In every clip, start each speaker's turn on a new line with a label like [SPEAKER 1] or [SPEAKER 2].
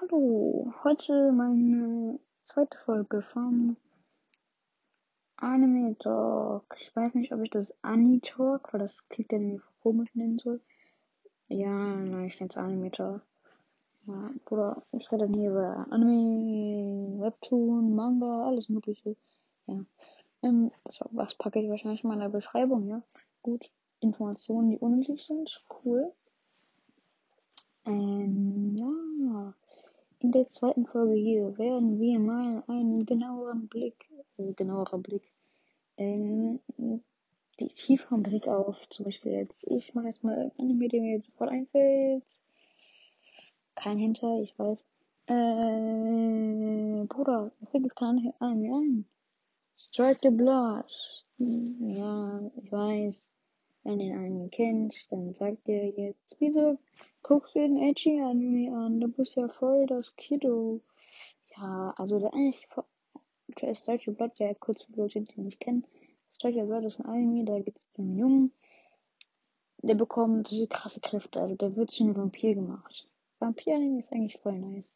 [SPEAKER 1] hallo, heute meine zweite Folge vom Anime Talk. Ich weiß nicht, ob ich das Anime Talk, weil das klingt ja irgendwie komisch nennen soll. Ja, nein, ich nenne es Anime Talk. Ja, Bruder, ich rede dann hier über Anime, Webtoon, Manga, alles mögliche. Ja. Ähm, das, was packe ich wahrscheinlich mal in der Beschreibung, ja. Gut. Informationen, die unnötig sind. Cool. Ähm, ja. In der zweiten Folge hier werden wir mal einen genaueren Blick, äh, genauerer Blick, ähm, die tieferen Blick auf, zum Beispiel jetzt, ich mache jetzt mal irgendeinen Anime, der mir jetzt sofort einfällt. Kein Hinter, ich weiß. Äh, Bruder, mir fällt jetzt kein Anime ein. Strike the Blood. Ja, ich weiß. Wenn ihr Anime kennt, dann sagt ihr jetzt, wieso guckst du den Edgy Anime an? Du bist ja voll das Kiddo. Ja, also der eigentlich the Blood, der kurz für Leute, die nicht kennen. The Blood ist ein Anime, da gibt es einen Jungen, der bekommt solche krasse Kräfte. Also der wird zu einem Vampir gemacht. Vampir-Anime ist eigentlich voll nice,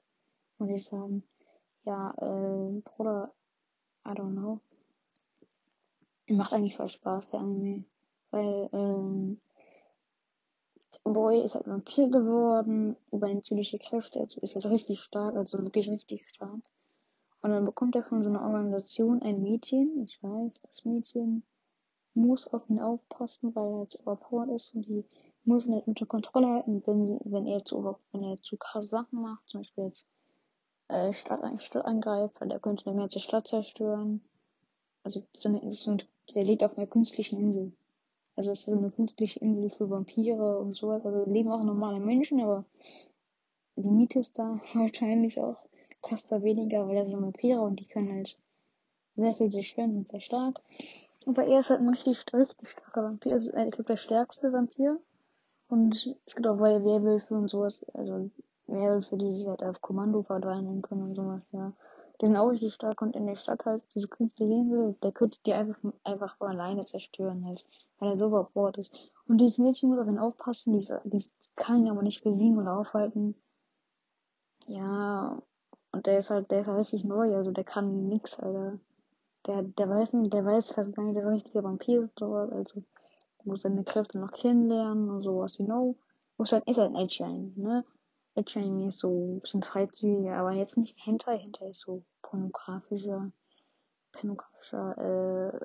[SPEAKER 1] muss ich sagen. Ja, äh, Bruder, I don't know. Macht eigentlich voll Spaß, der Anime. Weil, ähm, Boy ist halt Vampir geworden, übernatürliche Kräfte, also ist halt richtig stark, also wirklich richtig stark. Und dann bekommt er von so einer Organisation ein Mädchen, ich weiß, das Mädchen muss auf ihn aufpassen, weil er jetzt überpowered ist und die muss ihn halt unter Kontrolle halten, wenn, wenn er zu, wenn er zu krasse Sachen macht, zum Beispiel jetzt äh, Stadt, Stadt angreift, weil er könnte eine ganze Stadt zerstören. Also der lebt auf einer künstlichen Insel. Also es ist eine künstliche Insel für Vampire und sowas. Also leben auch normale Menschen, aber die Miete ist da wahrscheinlich auch kostet da weniger, weil das sind Vampire und die können halt sehr viel zerstören und sehr stark. Aber er ist halt ein richtig, richtig starker Vampir. Also, ich glaube, der stärkste Vampir. Und es gibt auch Werwölfe und sowas. Also Werwölfe, die sich halt auf Kommando verdrängen können und sowas, ja. Auch richtig stark und in der Stadt halt diese künstliche Insel, der könnte die einfach, einfach von alleine zerstören halt, weil er so überbord ist. Und dieses Mädchen muss auf ihn aufpassen, die, die kann ihn aber nicht besiegen oder aufhalten. Ja, und der ist halt, der ist halt richtig neu, also der kann nix, Alter. Der, der weiß nicht, der weiß fast gar nicht, der richtige Vampir ist, sowas, also muss seine Kräfte noch kennenlernen und sowas, you know. Muss halt, ist halt ein Edge ne? Edge ist so ein bisschen freizügiger, aber jetzt nicht Hentai, Hentai ist so pornografischer, pornografischer, äh,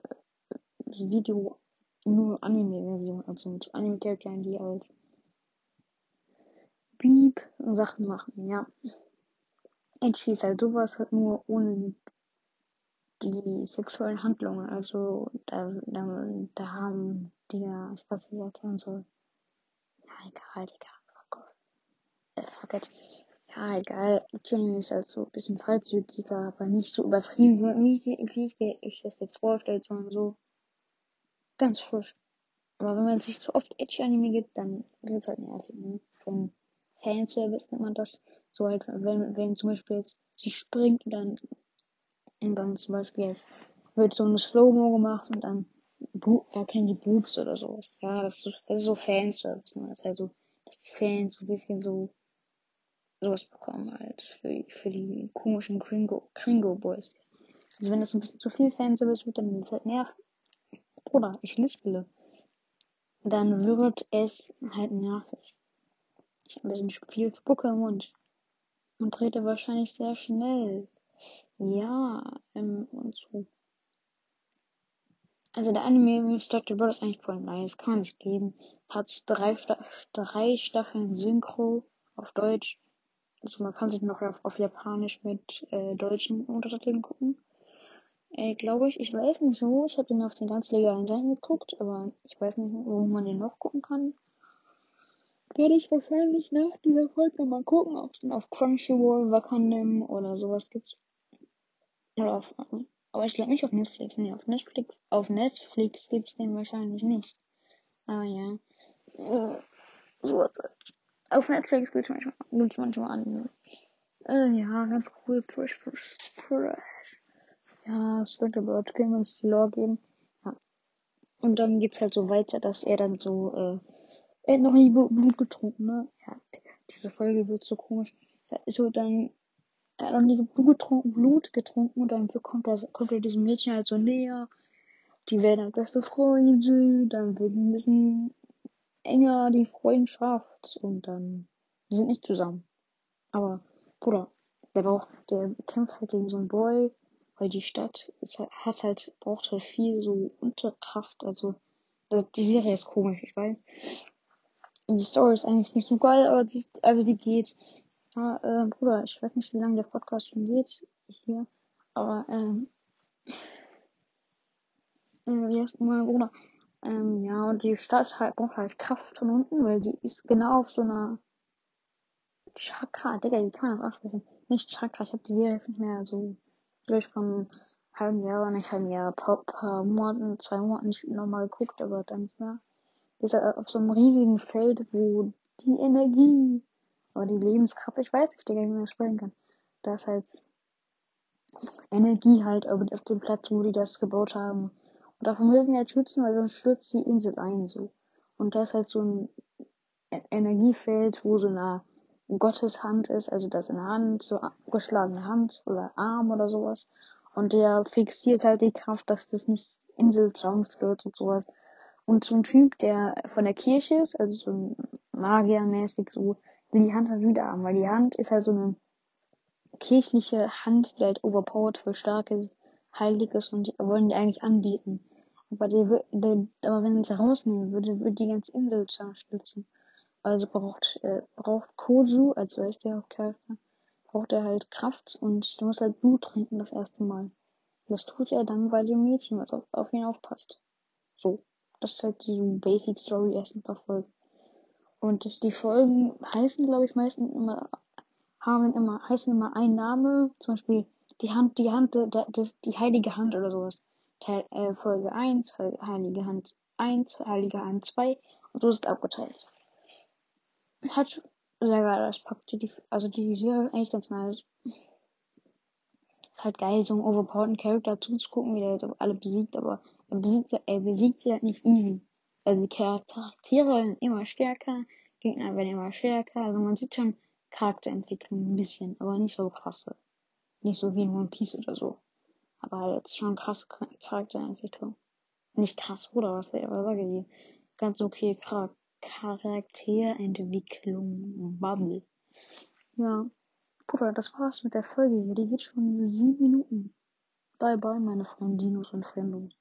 [SPEAKER 1] Video, nur Anime-Version, also mit Anime-Charakteren, die halt Beep Sachen machen, ja. Edgy ist halt sowas, halt nur ohne die sexuellen Handlungen, also da, da, da haben die ja, ich weiß nicht, erklären soll. Ja, egal, egal. Äh, it. Ja, egal. Jenny ist halt so ein bisschen freizügiger, aber nicht so übertrieben, wie, wie ich, ich das jetzt vorstelle, sondern so ganz frisch. Aber wenn man sich zu oft Edge-Anime gibt, dann wird's halt nervig, ne? Von Fanservice nennt man das. So halt, wenn, wenn zum Beispiel jetzt sie springt und dann, und dann zum Beispiel jetzt wird so eine Slow-Mo gemacht und dann wackeln die Boobs oder sowas. Ja, das ist, das ist so Fanservice, ne? Das ist halt so, dass die Fans so ein bisschen so sowas bekommen halt für, für die komischen Kringo, Kringo Boys. Also wenn das ein bisschen zu viel Fanservice wird, dann es halt nervig. Bruder, ich lispele. Dann wird es halt nervig. Ich habe ein bisschen viel Spucke im Mund. Und rede wahrscheinlich sehr schnell. Ja, ähm, und so. Also der Anime Dr. Bird ist eigentlich voll nice, kann man sich geben. Hat drei, drei Staffeln Synchro auf Deutsch. Also man kann sich noch auf, auf Japanisch mit äh, deutschen Untertiteln gucken. Äh, Glaube ich, ich weiß nicht so. Ich habe den auf den ganz legalen Seiten geguckt, aber ich weiß nicht, wo man den noch gucken kann. Werde ich wahrscheinlich nach dieser Folge mal gucken, ob es den auf Crunchyroll, Wakandem oder sowas gibt. Oder auf, aber ich glaube nicht auf Netflix. Nee, auf Netflix, auf Netflix gibt's den wahrscheinlich nicht. Aber ja. Äh, sowas halt. Auf Netflix gibt's manchmal, gibt's manchmal an. Äh, ja, ganz cool. Fresh, fresh, fresh. Ja, Stranger Bird können wir uns die Lore geben. Ja. Und dann geht's halt so weiter, dass er dann so, äh, er hat noch nie Blut getrunken, ne? Ja, diese Folge wird so komisch. so dann, er hat noch nie Blut getrunken, Blut getrunken und dann kommt er, kommt er diesem Mädchen halt so näher. Die werden halt beste Freunde, dann wird ein bisschen enger die Freundschaft und dann, die sind nicht zusammen. Aber, Bruder, der braucht, der kämpft halt gegen so einen Boy, weil die Stadt ist, halt, hat halt, braucht halt viel so Unterkraft, also, die Serie ist komisch, ich weiß. Die Story ist eigentlich nicht so geil, aber die, also die geht. Ja, äh, Bruder, ich weiß nicht, wie lange der Podcast schon geht. Hier. Aber, ähm, äh, wie heißt mein Bruder? Ähm, ja, und die Stadt halt, braucht halt Kraft von unten, weil die ist genau auf so einer Chakra, Digga, wie kann man das aussprechen? Nicht Chakra, ich habe die Serie nicht mehr so, vielleicht von halben Jahr, nicht halben Jahr, paar, paar Monaten, zwei Monaten nicht nochmal geguckt, aber dann nicht mehr ist er auf so einem riesigen Feld, wo die Energie oder die Lebenskraft, ich weiß nicht, wie man das sprechen kann. Da ist halt Energie halt auf dem Platz, wo die das gebaut haben. Und davon müssen sie halt schützen, weil sonst stürzt die Insel ein, so. Und da ist halt so ein e-, Energiefeld, wo so eine Gotteshand ist, also das in der Hand, so geschlagene Hand oder Arm oder sowas. Und der fixiert halt die Kraft, dass das nicht Insel zusammenstürzt und sowas. Und so ein Typ, der von der Kirche ist, also so ein Magiermäßig so, will die Hand halt wieder haben, weil die Hand ist halt so eine kirchliche Hand, die halt overpowered für starkes, heiliges und die wollen die eigentlich anbieten. Aber, die, der, aber wenn sie rausnehmen würde, würde die ganze Insel zerstürzen. Also braucht, äh, braucht Koju, also ist der Hauptcharakter, braucht er halt Kraft und der muss halt Blut trinken das erste Mal. Das tut er dann bei dem Mädchen, was auf, auf ihn aufpasst. So. Das ist halt die Basic Story erst ein paar Folgen. Und die Folgen heißen, glaube ich, meistens immer, haben immer, heißen immer ein Name, zum Beispiel die Hand, die Hand, das, die heilige Hand oder sowas. Teil, äh, Folge 1, Folge, heilige Hand 1, heilige Hand 2 und so ist es abgeteilt. Hat sehr geil, das packt die, also die Serie ist eigentlich ganz nice. Ist halt geil, so einen overpowerten Charakter zuzugucken, wie der alle besiegt, aber er besiegt, er besiegt sie halt nicht easy. Also die Charaktere werden immer stärker, Gegner werden immer stärker. Also man sieht schon Charakterentwicklung ein bisschen, aber nicht so krasse. Nicht so wie in One Piece oder so. Aber halt schon krasse Charakterentwicklung. Nicht krass, oder was ich sage die. Ganz okay Char Charakterentwicklung. Bubble. Ja. Bruder, das war's mit der Folge. Die geht schon sieben Minuten. Bye bye, meine Freundinos und Fremdos.